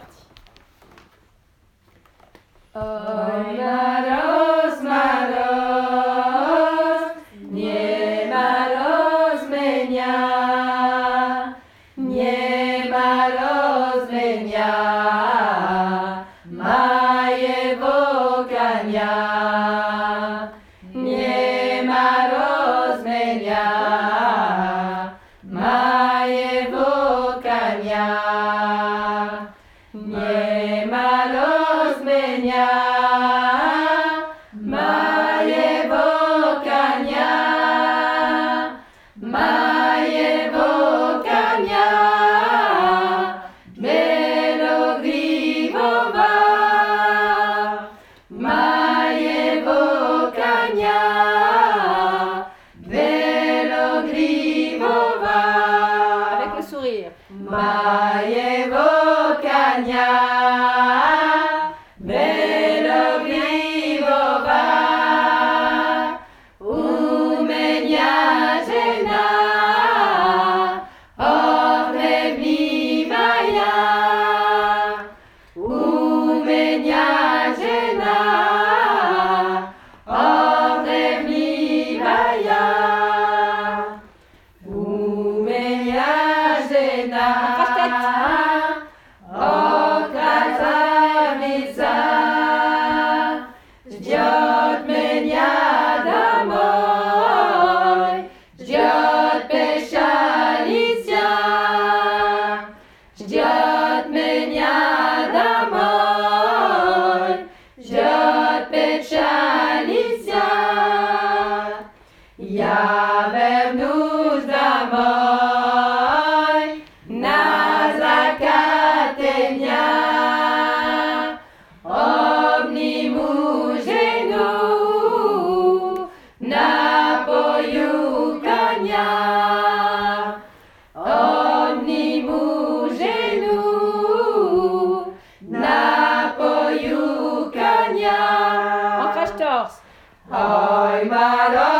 parti. Oj, Maros, Maros, nie Maros, menia. ma vos gagna ma et vos gagna mais leriz va mail et vos gagna desriz avec le sourire ma ждет меня домой, ждет печалица, ждет меня домой, ждет печалица. Я hoi ma